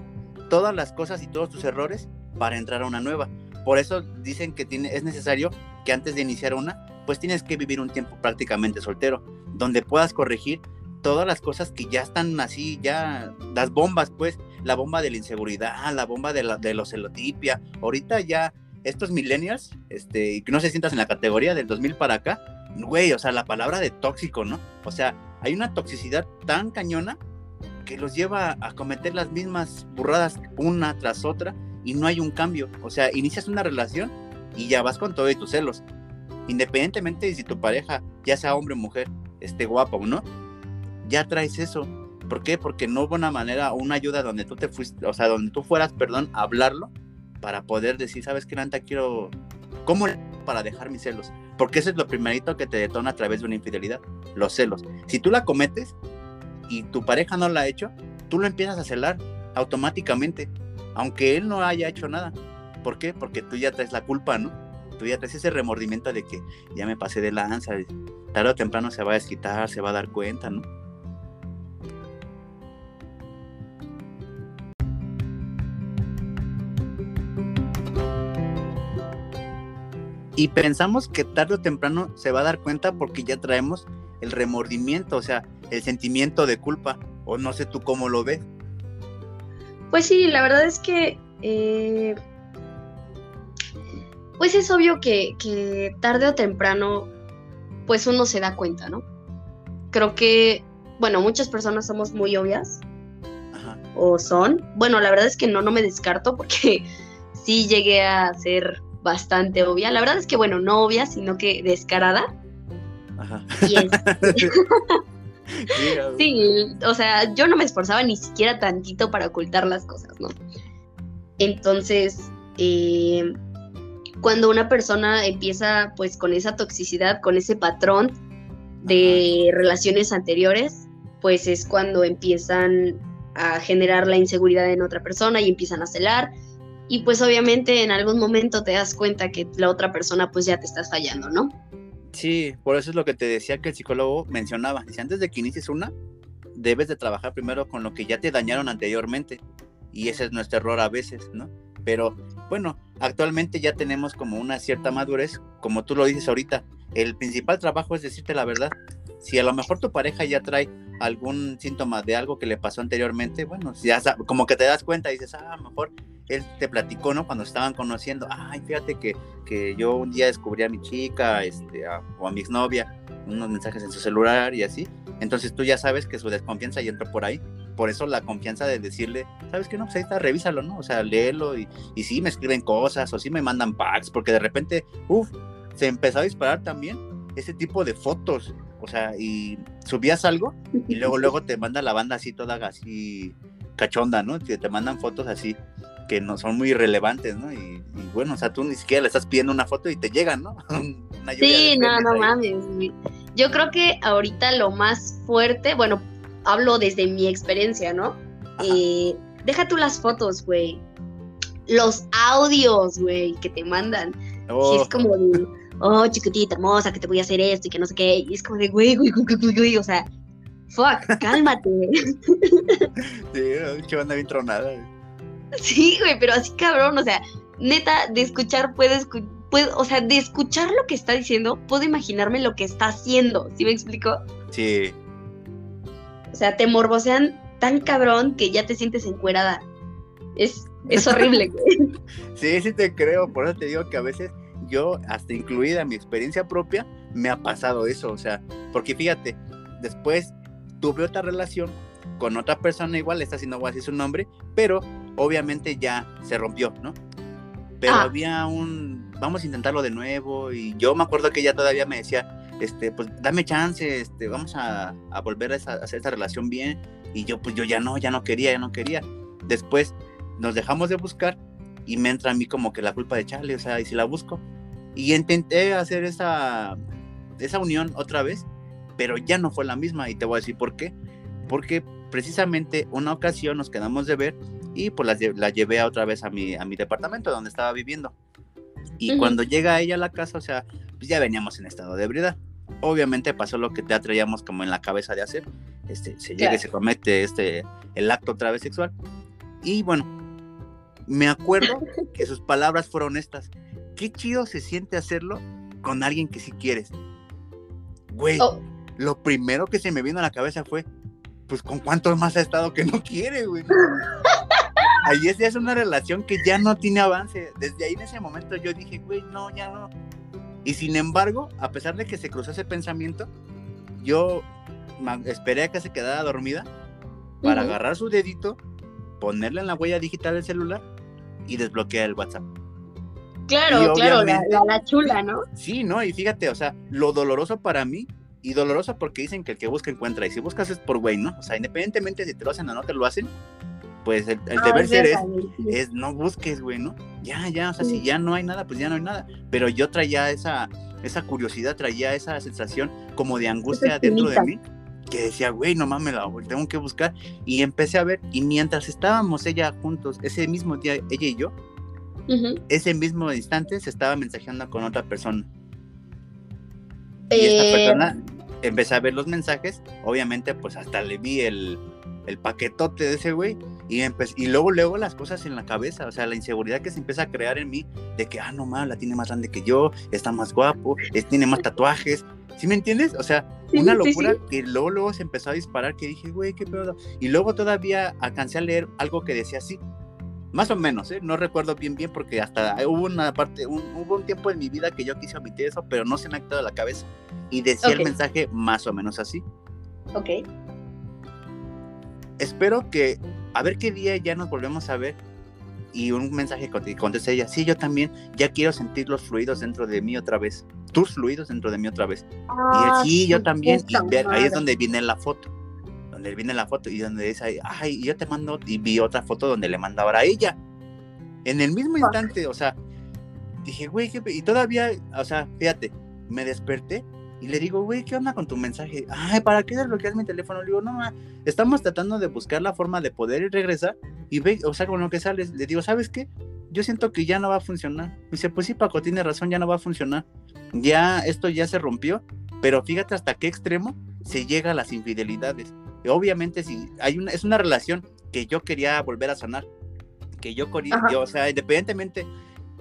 todas las cosas y todos tus errores para entrar a una nueva. Por eso dicen que tiene, es necesario que antes de iniciar una, pues tienes que vivir un tiempo prácticamente soltero, donde puedas corregir todas las cosas que ya están así, ya las bombas, pues, la bomba de la inseguridad, la bomba de, la, los celotipia. Ahorita ya estos millennials, este, que no se sientas en la categoría del 2000 para acá, güey, o sea, la palabra de tóxico, ¿no? O sea, hay una toxicidad tan cañona que los lleva a cometer las mismas burradas una tras otra y no hay un cambio. O sea, inicias una relación y ya vas con todo y tus celos. Independientemente de si tu pareja, ya sea hombre o mujer, esté guapa o no, ya traes eso. ¿Por qué? Porque no hubo una manera, una ayuda donde tú te fuiste, o sea, donde tú fueras, perdón, a hablarlo para poder decir, ¿sabes qué, Nanta? Quiero. ¿Cómo para dejar mis celos? Porque eso es lo primerito que te detona a través de una infidelidad, los celos. Si tú la cometes y tu pareja no la ha hecho, tú lo empiezas a celar automáticamente aunque él no haya hecho nada. ¿Por qué? Porque tú ya traes la culpa, ¿no? Traes ese remordimiento de que ya me pasé de lanza, tarde o temprano se va a desquitar, se va a dar cuenta, ¿no? Y pensamos que tarde o temprano se va a dar cuenta porque ya traemos el remordimiento, o sea, el sentimiento de culpa. O no sé tú cómo lo ves. Pues sí, la verdad es que... Eh, pues es obvio que, tarde o temprano, pues uno se da cuenta, ¿no? Creo que, bueno, muchas personas somos muy obvias. O son. Bueno, la verdad es que no, no me descarto porque sí llegué a ser bastante obvia. La verdad es que, bueno, no obvia, sino que descarada. Ajá. Y Sí, o sea, yo no me esforzaba ni siquiera tantito para ocultar las cosas, ¿no? Entonces, eh, cuando una persona empieza pues con esa toxicidad, con ese patrón de relaciones anteriores, pues es cuando empiezan a generar la inseguridad en otra persona y empiezan a celar. Y pues obviamente en algún momento te das cuenta que la otra persona pues ya te estás fallando, ¿no? Sí, por eso es lo que te decía que el psicólogo mencionaba. Dice, antes de que inicies una, debes de trabajar primero con lo que ya te dañaron anteriormente. Y ese es nuestro error a veces, ¿no? Pero bueno, actualmente ya tenemos como una cierta madurez, como tú lo dices ahorita. El principal trabajo es decirte la verdad. Si a lo mejor tu pareja ya trae algún síntoma de algo que le pasó anteriormente, bueno, ya como que te das cuenta y dices, ah, a lo mejor él te platicó, ¿no? Cuando estaban conociendo, ay, fíjate que, que yo un día descubrí a mi chica este, o a mi exnovia unos mensajes en su celular y así. Entonces tú ya sabes que su desconfianza ya entró por ahí. Por eso la confianza de decirle, ¿sabes qué? No, pues ahí está, revísalo, ¿no? O sea, léelo y, y sí me escriben cosas o sí me mandan packs, porque de repente, uff, se empezó a disparar también ese tipo de fotos. O sea, y subías algo y luego, luego te manda la banda así toda así cachonda, ¿no? Que te mandan fotos así que no son muy relevantes, ¿no? Y, bueno, o sea, tú ni siquiera le estás pidiendo una foto y te llegan, ¿no? sí, no, no mames. Yo creo que ahorita lo más fuerte, bueno, hablo desde mi experiencia, ¿no? Eh, deja tú las fotos, güey. los audios, güey, que te mandan. Oh. es como de, oh, chiquitita, hermosa, que te voy a hacer esto y que no sé qué. Y es como de, güey, güey, güey, güey, güey, o sea, fuck, cálmate. sí, que anda bien tronada. Sí, güey, pero así cabrón, o sea, neta, de escuchar puedes, puedo, o sea, de escuchar lo que está diciendo, puedo imaginarme lo que está haciendo, ¿sí me explico? Sí. O sea, te morbosean tan cabrón que ya te sientes encuerada. Es, es horrible, güey. sí, sí te creo, por eso te digo que a veces yo, hasta incluida mi experiencia propia, me ha pasado eso, o sea, porque fíjate, después tuve otra relación con otra persona igual, esta sí no voy a decir su nombre, pero obviamente ya se rompió, ¿no? Pero ah. había un, vamos a intentarlo de nuevo y yo me acuerdo que ella todavía me decía, este, pues dame chance, este, vamos a, volver a, hacer esta relación bien y yo pues yo ya no, ya no quería, ya no quería. Después nos dejamos de buscar y me entra a mí como que la culpa de Charlie, o sea, y si la busco. Y intenté hacer esa, esa unión otra vez, pero ya no fue la misma y te voy a decir por qué. Porque precisamente una ocasión nos quedamos de ver y pues la, llevé otra vez a mi, a mi departamento donde estaba viviendo. Y cuando llega ella a la casa, o sea, pues ya veníamos en estado de ebriedad. Obviamente pasó lo que te traíamos como en la cabeza de hacer. Este, se llega y se comete este, el acto otra vez sexual. Y bueno, me acuerdo que sus palabras fueron estas. Qué chido se siente hacerlo con alguien que sí quieres. Güey, oh. lo primero que se me vino a la cabeza fue, pues con cuántos más ha estado que no quiere, güey. Ahí es, es una relación que ya no tiene avance. Desde ahí en ese momento yo dije, güey, no, ya no. Y sin embargo, a pesar de que se cruzó ese pensamiento, yo esperé a que se quedara dormida para agarrar su dedito, ponerle en la huella digital del celular y desbloquear el WhatsApp. Claro, claro, la, chula, ¿no? Sí, ¿no? Y fíjate, o sea, lo doloroso para mí, y doloroso porque dicen que el que busca encuentra, y si buscas es por güey, ¿no? O sea, independientemente si te lo hacen o no te lo hacen, pues el, deber ser es, es, no busques, güey, ¿no? Ya, ya, o sea, si ya no hay nada, pues ya no hay nada. Pero yo traía esa, esa curiosidad, traía esa sensación como de angustia dentro de mí, que decía, güey, no mames, la tengo que buscar. Y empecé a ver, y mientras estábamos ella juntos, ese mismo día, ella y yo, ese mismo instante se estaba mensajeando con otra persona. Y esta eh, persona empecé a ver los mensajes, obviamente pues hasta le vi el, el paquetote de ese güey y, y luego, luego las cosas en la cabeza, o sea, la inseguridad que se empieza a crear en mí de que, ah, no mames, la tiene más grande que yo, está más guapo, tiene más tatuajes, ¿sí me entiendes? O sea, una locura que luego, luego se empezó a disparar que dije, güey, qué pedo. Y luego todavía alcancé a leer algo que decía así, más o menos, ¿eh? no recuerdo bien bien porque hasta hubo una parte, hubo un tiempo en mi vida que yo quise omitir eso, pero no se me ha quedado la cabeza. Y decía el mensaje más o menos así. Ok espero que a ver qué día ya nos volvemos a ver y un mensaje contesta ella, sí, yo también ya quiero sentir los fluidos dentro de mí otra vez, tus fluidos dentro de mí otra vez. y ah, sí, yo también, y ahí es donde viene la foto, donde viene la foto y donde dice, ay, yo te mando, y vi otra foto donde le mandaba a ella. En el mismo instante, o sea, dije, güey, y todavía, o sea, fíjate, me desperté y le digo, güey, ¿qué onda con tu mensaje? Ay, ¿para qué desbloqueas mi teléfono? Le digo, no, ma, estamos tratando de buscar la forma de poder regresar y ve, o sea, con lo que sales. Le digo, ¿sabes qué? Yo siento que ya no va a funcionar. Me dice, pues sí, Paco, tiene razón, ya no va a funcionar. Ya, esto ya se rompió, pero fíjate hasta qué extremo se llega a las infidelidades. Y obviamente, si hay una, es una relación que yo quería volver a sanar, que yo, yo o sea, independientemente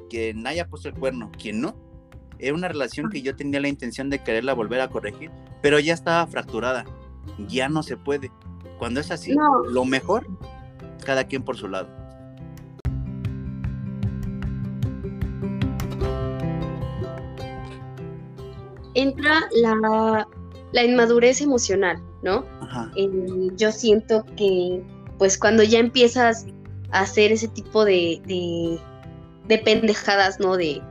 que haya puesto el cuerno, quien no, era una relación que yo tenía la intención de quererla volver a corregir, pero ya estaba fracturada. Ya no se puede. Cuando es así, lo mejor, cada quien por su lado. Entra la, inmadurez emocional, ¿no? Eh, yo siento que, pues cuando ya empiezas a hacer ese tipo de, de, de pendejadas, ¿no? De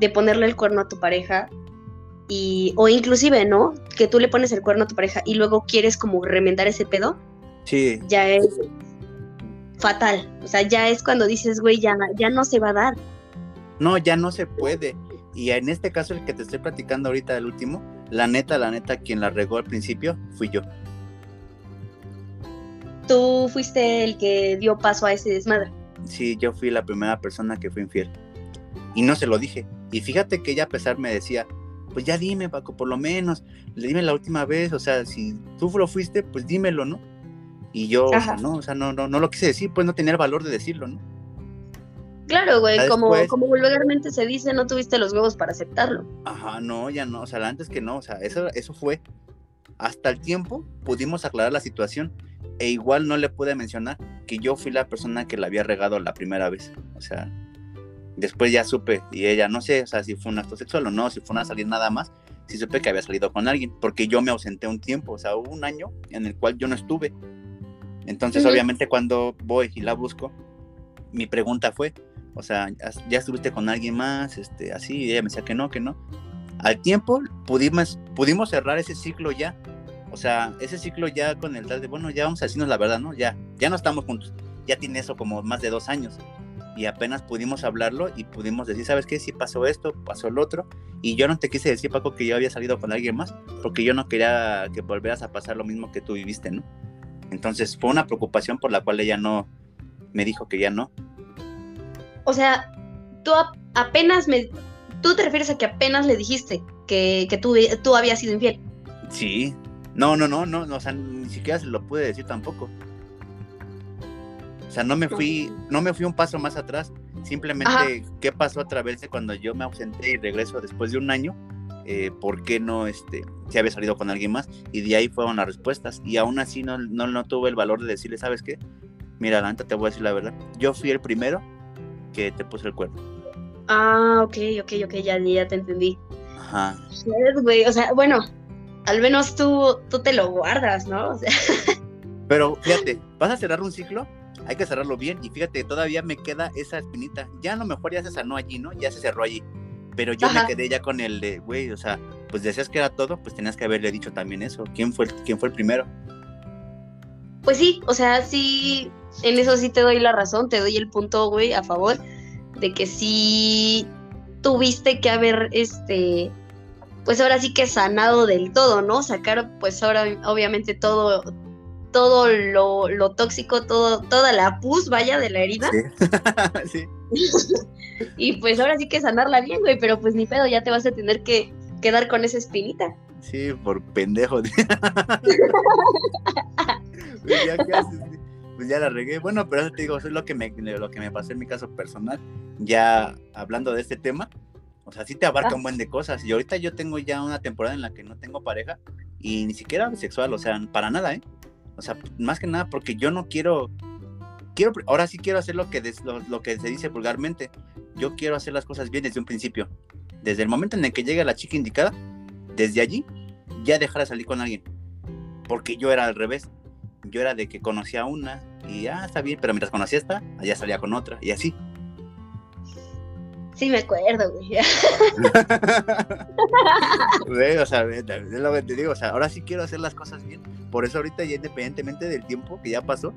de ponerle el cuerno a tu pareja y o inclusive, ¿no? Que tú le pones el cuerno a tu pareja y luego quieres como remendar ese pedo. Sí. Ya es fatal. O sea, ya es cuando dices, güey, ya, ya no se va a dar. No, ya no se puede. Y en este caso, el que te estoy platicando ahorita, el último, la neta, la neta, quien la regó al principio fui yo. Tú fuiste el que dio paso a ese desmadre. sí, yo fui la primera persona que fue infiel. Y no se lo dije. Y fíjate que ella a pesar me decía, pues ya dime, Paco, por lo menos, le dime la última vez, o sea, si tú lo fuiste, pues dímelo, ¿no? Y yo, o sea, no, o sea, no, no, no lo quise decir, pues no tenía el valor de decirlo, ¿no? Claro, güey, como, como vulgarmente se dice, no tuviste los huevos para aceptarlo. Ajá, no, ya no, o sea, antes que no, o sea, eso, eso fue. Hasta el tiempo pudimos aclarar la situación e igual no le pude mencionar que yo fui la persona que la había regado la primera vez. O sea, después ya supe y ella, no sé, o sea, si fue un acto sexual o no, si fue una salir nada más, sí supe que había salido con alguien, porque yo me ausenté un tiempo, o sea, hubo un año en el cual yo no estuve. Entonces, obviamente, cuando voy y la busco, mi pregunta fue, o sea, ya estuviste con alguien más, este, así, y ella me decía que no, que no. Al tiempo pudimos, pudimos cerrar ese ciclo ya, o sea, ese ciclo ya con el tal de, bueno, ya vamos a decirnos la verdad, ¿no? Ya, ya no estamos juntos, ya tiene eso como más de dos años y apenas pudimos hablarlo y pudimos decir, ¿sabes qué? Si pasó esto, pasó el otro. Y yo no te quise decir, Paco, que yo había salido con alguien más, porque yo no quería que volvieras a pasar lo mismo que tú viviste, ¿no? Entonces fue una preocupación por la cual ella no me dijo que ya no. O sea, tú apenas me... Tú te refieres a que apenas le dijiste que, que tú, tú habías sido infiel. Sí. No, no, no, no, o sea, ni siquiera se lo pude decir tampoco. O sea, no me fui, no me fui un paso más atrás. Simplemente, ¿qué pasó a través de cuando yo me ausenté y regreso después de un año? Eh, ¿Por qué no, este, se había salido con alguien más? Y de ahí fueron las respuestas. Y aún así no, no, no tuve el valor de decirle, ¿sabes qué? Mira, Lanta, te voy a decir la verdad. Yo fui el primero que te puse el cuerno. Ah, ok, ok, ok, ya, ya te entendí. Ajá. güey, o sea, bueno, al menos tú, tú te lo guardas, ¿no? O sea. Pero fíjate, vas a cerrar un ciclo, hay que cerrarlo bien. Y fíjate, todavía me queda esa espinita. Ya a lo mejor ya se sanó allí, ¿no? Ya se cerró allí. Pero yo me quedé ya con el de, güey, o sea, pues decías que era todo, pues tenías que haberle dicho también eso. ¿Quién fue, quién fue el primero? Pues sí, o sea, sí, en eso sí te doy la razón, te doy el punto, güey, a favor de que sí tuviste que haber, este, pues ahora sí que sanado del todo, ¿no? Sacar, pues ahora obviamente todo, todo lo, tóxico, todo, toda la pus, vaya, de la herida. Sí. y pues ahora sí que sanarla bien, güey, pero pues ni pedo, ya te vas a tener que quedar con esa espinita. Sí, por pendejo. pues, ya, pues ya la regué. Bueno, pero eso te digo, eso es lo que me, lo que me pasó en mi caso personal. Ya hablando de este tema, o sea, sí te abarca ah. un buen de cosas. Y ahorita yo tengo ya una temporada en la que no tengo pareja y ni siquiera bisexual, o sea, para nada, ¿eh? O sea, más que nada porque yo no quiero, quiero, ahora sí quiero hacer lo que, lo, que se dice vulgarmente. Yo quiero hacer las cosas bien desde un principio. Desde el momento en el que llegue la chica indicada, desde allí, ya dejar de salir con alguien. Porque yo era al revés. Yo era de que conocía a una y ya ah, está bien, pero mientras conocía a esta, allá salía con otra y así. Sí, me acuerdo, güey. o sea, es lo que te digo, o sea, ahora sí quiero hacer las cosas bien. Por eso ahorita ya independientemente del tiempo que ya pasó,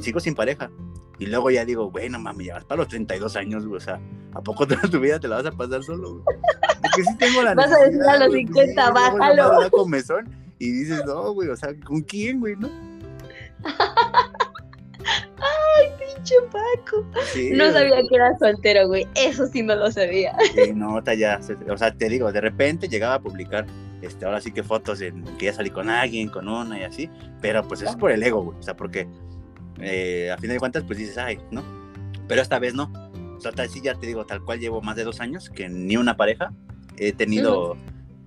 sigo sin pareja. Y luego ya digo, bueno, mami, ya vas para los 32 años, güey, o sea, ¿a poco toda tu vida te la vas a pasar solo, güey? Porque sí tengo la Vas a decir a los 50, bájalo. y dices, no, güey, o sea, ¿con quién, güey, no? Ay, pinche Paco. no sabía que era soltero, güey. Eso sí no lo sabía. Sí, no, ya. O sea, te digo, de repente llegaba a publicar, este, ahora sí que fotos en que ya salí con alguien, con una y así. Pero pues eso es por el ego, güey. O sea, porque eh, a fin de cuentas, pues dices, ay, ¿no? Pero esta vez no. O sea, tal, sí, ya te digo, tal cual llevo más de dos años que ni una pareja he tenido.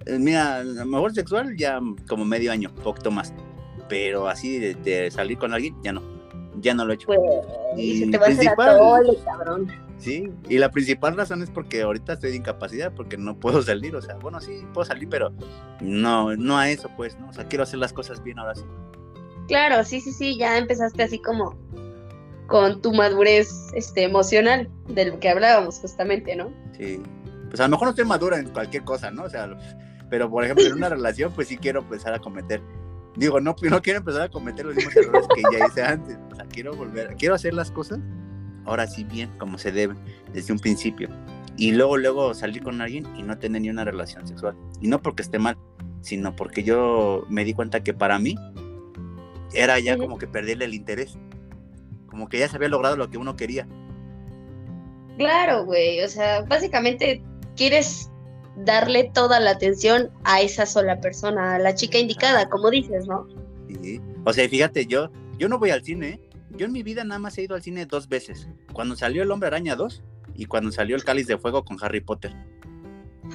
Eh, mira, a lo mejor sexual ya como medio año, poquito más. Pero así de salir con alguien, ya no ya no lo he hecho. Pues, y se te va a hacer a cabrón. Sí, y la principal razón es porque ahorita estoy de incapacidad, porque no puedo salir, o sea, bueno, sí, puedo salir, pero no, no a eso, pues, ¿no? O sea, quiero hacer las cosas bien ahora sí. Claro, sí, sí, sí, ya empezaste así como con tu madurez este, emocional, de lo que hablábamos justamente, ¿no? Sí, pues a lo mejor no estoy madura en cualquier cosa, ¿no? O sea, pero por ejemplo en una relación, pues sí quiero empezar a cometer digo, no, no quiero empezar a cometer los mismos errores que ya hice antes. O sea, quiero volver, quiero hacer las cosas ahora sí bien, como se debe, desde un principio. Y luego, luego salir con alguien y no tener ni una relación sexual. Y no porque esté mal, sino porque yo me di cuenta que para mí era ya como que perderle el interés. como que ya se había logrado lo que uno quería. Claro, güey, o sea, básicamente quieres darle toda la atención a esa sola persona, a la chica indicada, como dices, ¿no? Sí. O sea, fíjate, yo, yo no voy al cine, ¿eh? Yo en mi vida nada más he ido al cine dos veces, cuando salió El Hombre Araña 2 y cuando salió El Cáliz de Fuego con Harry Potter.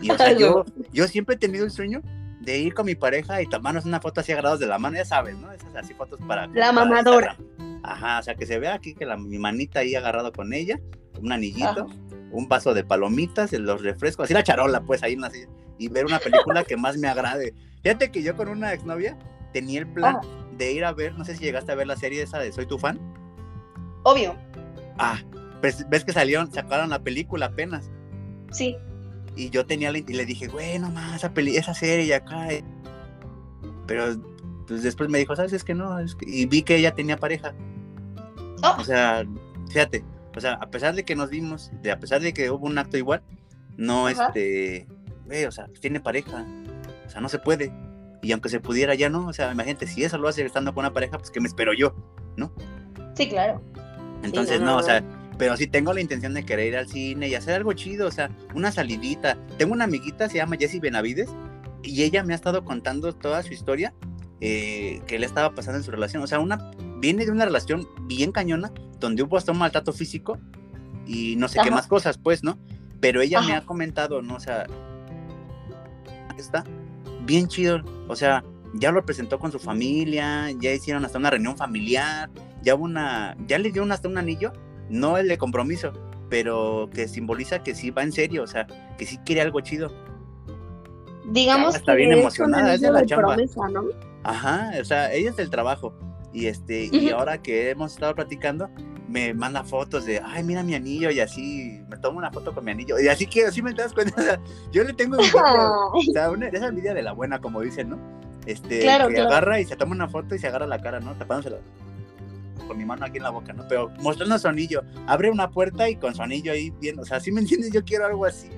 Y o sea, yo, yo siempre he tenido el sueño de ir con mi pareja y tomarnos una foto así agarrados de la mano, ya sabes, ¿no? Esas así fotos para... La mamadora. Ajá, o sea, que se vea aquí que la, mi manita ahí agarrado con ella, un anillito, un vaso de palomitas, los refrescos, así la charola, pues ahí en la silla, y ver una película que más me agrade. Fíjate que yo con una exnovia tenía el plan de ir a ver, no sé si llegaste a ver la serie esa de Soy tu fan. Obvio. Ah, pues ves que salieron, sacaron la película apenas. Sí. Y yo tenía, y le dije, güey, no más, esa, peli esa serie ya cae. Pero pues después me dijo, ¿sabes? Es que no. Y vi que ella tenía pareja. Oh. O sea, fíjate, o sea, a pesar de que nos vimos, de, a pesar de que hubo un acto igual, no, este, güey, o sea, tiene pareja. O sea, no se puede. Y aunque se pudiera, ya no. O sea, imagínate, si eso lo hace estando con una pareja, pues que me espero yo, ¿no? Sí, claro. Entonces, no, o sea, pero sí tengo la intención de querer ir al cine y hacer algo chido, o sea, una salidita. Tengo una amiguita, se llama Jessie Benavides, y ella me ha estado contando toda su historia eh, que le estaba pasando en su relación. O sea, una viene de una relación bien cañona, donde hubo hasta un maltrato físico y no sé qué más cosas, pues, ¿no? Pero ella me ha comentado, ¿no? O sea, está bien chido, o sea, ya lo presentó con su familia, ya hicieron hasta una reunión familiar, ya hubo una, ya le dio hasta un anillo, no el de compromiso, pero que simboliza que sí va en serio, o sea, que sí quiere algo chido. Digamos está bien emocionada, es de la chamba. Promesa, ¿no? Ajá, o sea, ella es del trabajo. Y este, y ahora que hemos estado platicando, me manda fotos de, ay, mira mi anillo, y así me tomo una foto con mi anillo. Y así que así me das cuenta. O sea, yo le tengo envidia, o sea, una, esa envidia de la buena, como dicen, ¿no? Este, Claro, que claro. agarra y se toma una foto y se agarra la cara, ¿no? Tapándosela con mi mano aquí en la boca, ¿no? Pero mostrando su anillo. Abre una puerta y con su anillo ahí viendo. O sea, ¿sí me entiendes? Yo quiero algo así.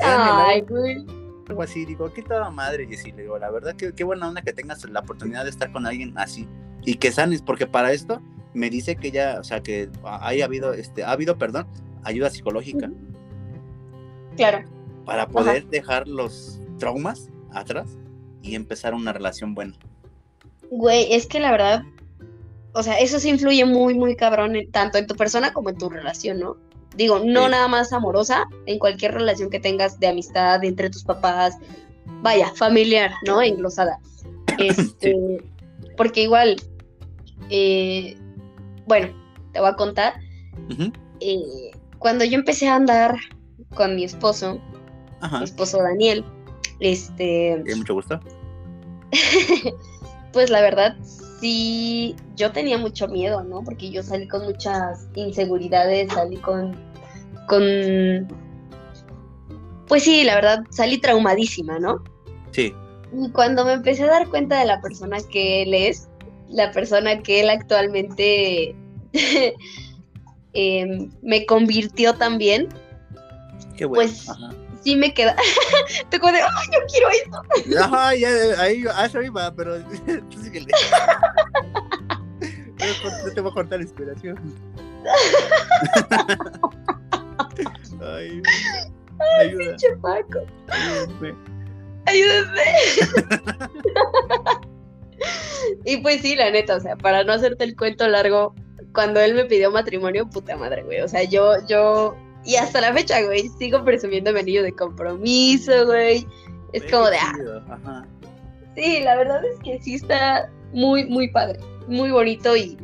Ay, güey. algo así, digo, qué toda madre, y sí, le digo, la verdad, que qué buena onda que tengas la oportunidad de estar con alguien así y que sanes, porque para esto me dice que ya, o sea, que habido, este, ha habido, perdón, ayuda psicológica Claro. para poder dejar los traumas atrás y empezar una relación buena. Güey, es que la verdad, o sea, eso sí influye muy, muy cabrón, en- tanto en tu persona como en tu relación, ¿no? Digo, no Sí. nada más amorosa, en cualquier relación que tengas de amistad entre tus papás, vaya, familiar, ¿no? Englosada. Este, porque igual, eh, bueno, te voy a contar, eh, cuando yo empecé a andar con mi esposo, Ajá, mi esposo Daniel, este, mucho gusto. pues la verdad, sí, yo tenía mucho miedo, ¿no? Porque yo salí con muchas inseguridades, salí con, con, pues sí, la verdad, salí traumadísima, ¿no? Sí, Y cuando me empecé a dar cuenta de la persona que él es, la persona que él actualmente em, me convirtió también, qué bueno. Pues, Ajá. sí me queda, te como de, ¡ay, yo quiero esto! Ajá, ya, ahí, a eso iba, pero. No te voy a cortar la inspiración. Ay, ayuda. Che, Paco, ayúdame. ayúdame. y pues sí, la neta, o sea, para no hacerte el cuento largo, cuando él me pidió matrimonio, puta madre, güey, o sea, yo, yo, y hasta la fecha, güey, sigo presumiendo mi anillo de compromiso, güey. Es como de, ah, Ajá. Sí, la verdad es que sí está muy, muy padre, muy bonito y,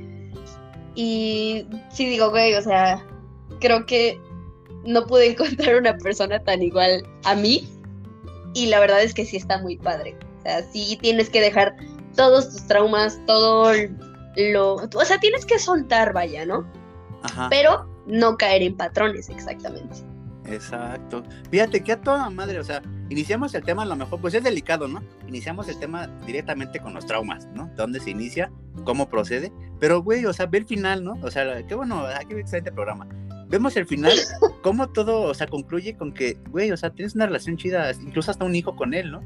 y sí digo, güey, o sea, creo que no pude encontrar una persona tan igual a mí y la verdad es que sí está muy padre. O sea, sí tienes que dejar todos tus traumas, todo lo, o sea, tienes que soltar, vaya, ¿no? Ajá. Pero no caer en patrones, exactamente. Exacto. Fíjate que a toda madre, o sea, iniciamos el tema a lo mejor, pues es delicado, ¿no? Iniciamos el tema directamente con los traumas, ¿no? ¿Dónde se inicia? ¿Cómo procede? Pero, güey, o sea, ve el final, ¿no? O sea, qué bueno, ah, qué excelente programa. Vemos el final, cómo todo, o sea, concluye con que, güey, o sea, tienes una relación chida, incluso hasta un hijo con él, ¿no?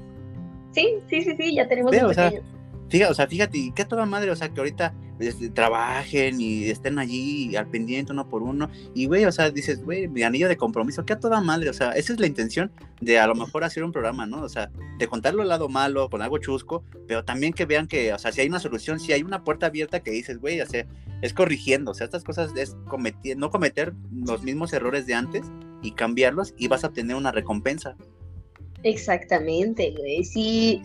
Sí, sí, sí, sí, ya tenemos Ve, un o sea, pequeño. Fíjate, o sea, fíjate, y qué toda madre, o sea, que ahorita este, trabajen y estén allí al pendiente uno por uno. Y, güey, o sea, dices, güey, mi anillo de compromiso, que a toda madre, o sea, esa es la intención de a lo mejor hacer un programa, ¿no? O sea, de contarlo al lado malo, con algo chusco, pero también que vean que, o sea, si hay una solución, si hay una puerta abierta que dices, güey, o sea, es corrigiendo, o sea, estas cosas es cometer, no cometer los mismos errores de antes y cambiarlos y vas a tener una recompensa. Exactamente, güey, sí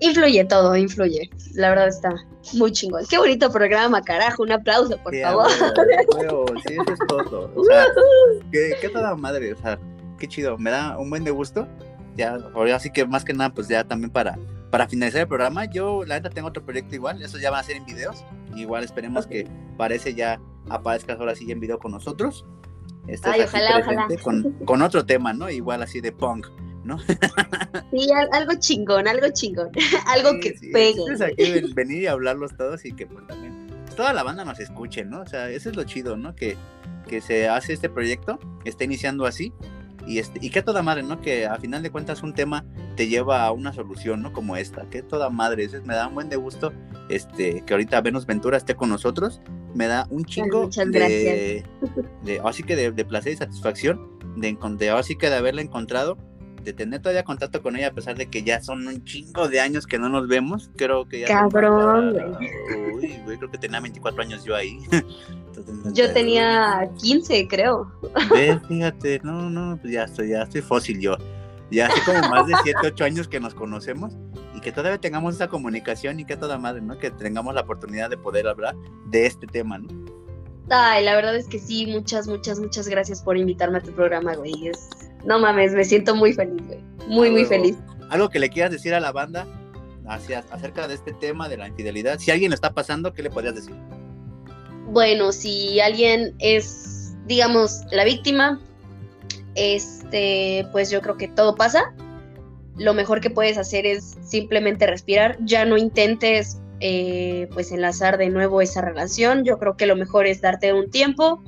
Influye todo, influye. La verdad está muy chingón. Qué bonito programa, carajo. Un aplauso, por favor. sí, eso es todo. O sea, qué, qué toda madre, o sea, qué chido. Me da un buen de gusto. Ya, ahora sí que más que nada, pues ya también para, para finalizar el programa, yo la neta tengo otro proyecto igual. Eso ya va a ser en videos. Igual esperemos que parece ya aparezcas ahora sí en video con nosotros. Ay, ojalá, ojalá. Con, con otro tema, ¿no? Igual así de punk. ¿No? Sí, algo chingón, algo chingón, algo que pegue. Es aquí venir y hablarlos todos y que pues también toda la banda nos escuche, ¿no? O sea, eso es lo chido, ¿no? Que, que se hace este proyecto, está iniciando así y, este, y que toda madre, ¿no? Que a final de cuentas un tema te lleva a una solución, ¿no? Como esta, que toda madre, eso me da un buen de gusto este, que ahorita Venus Ventura esté con nosotros, me da un chingo de, de, así que de, placer y satisfacción de, de así que de haberla encontrado de tener todavía contacto con ella a pesar de que ya son un chingo de años que no nos vemos. Creo que ya. Cabrón, Uy, güey, creo que tenía 24 años yo ahí. yo tenía 15, creo. Ve, fíjate, no, no, pues ya estoy, ya estoy fósil yo. Ya hace como más de 7, 8 años que nos conocemos y que todavía tengamos esa comunicación y que toda madre, ¿no? Que tengamos la oportunidad de poder hablar de este tema, ¿no? Ay, la verdad es que sí, muchas, muchas, muchas gracias por invitarme a tu programa, güey. Es, no mames, me siento muy feliz, güey. Muy, muy feliz. Algo que le quieras decir a la banda hacia, acerca de este tema de la infidelidad. Si alguien está pasando, ¿qué le podrías decir? Bueno, si alguien es, digamos, la víctima, este, pues yo creo que todo pasa. Lo mejor que puedes hacer es simplemente respirar. Ya no intentes, eh, pues, enlazar de nuevo esa relación. Yo creo que lo mejor es darte un tiempo,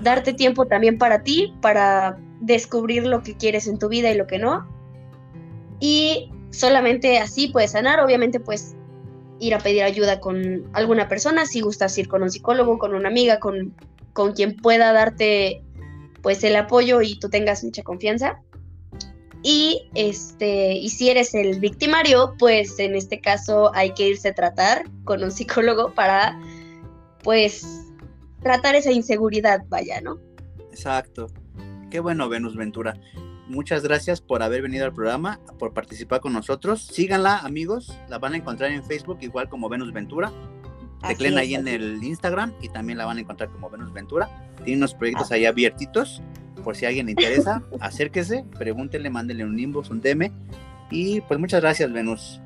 darte tiempo también para ti, para descubrir lo que quieres en tu vida y lo que no. Y solamente así puedes sanar, obviamente pues ir a pedir ayuda con alguna persona, si gustas ir con un psicólogo, con una amiga, con, con quien pueda darte pues el apoyo y tú tengas mucha confianza. Y este, y si eres el victimario, pues en este caso hay que irse a tratar con un psicólogo para pues tratar esa inseguridad, vaya, ¿no? Exacto. Qué bueno, Venus Ventura. Muchas gracias por haber venido al programa, por participar con nosotros. Síganla, amigos. La van a encontrar en Facebook, igual como Venus Ventura. Teclen ahí en el Instagram y también la van a encontrar como Venus Ventura. Tiene unos proyectos ah. ahí abiertitos. Por si a alguien le interesa, acérquese, pregúntenle, mándenle un inbox, un DM. Y pues muchas gracias, Venus.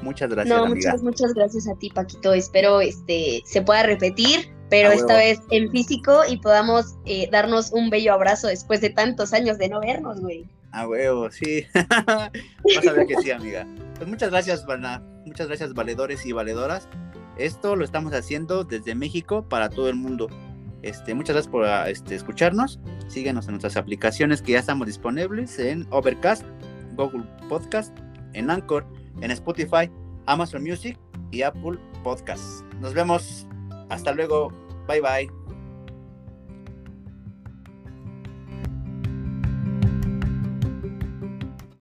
Muchas gracias. No, muchas, muchas gracias a ti, Paquito. Espero este se pueda repetir pero esta vez en físico y podamos eh, darnos un bello abrazo después de tantos años de no vernos, güey. A huevo, sí. Vas a ver que sí, amiga. Pues muchas gracias. Muchas gracias, valedores y valedoras. Esto lo estamos haciendo desde México para todo el mundo. Este, muchas gracias por este, escucharnos. Síguenos en nuestras aplicaciones que ya estamos disponibles en Overcast, Google Podcast, en Anchor, en Spotify, Amazon Music y Apple Podcasts. Nos vemos. Hasta luego. Bye bye.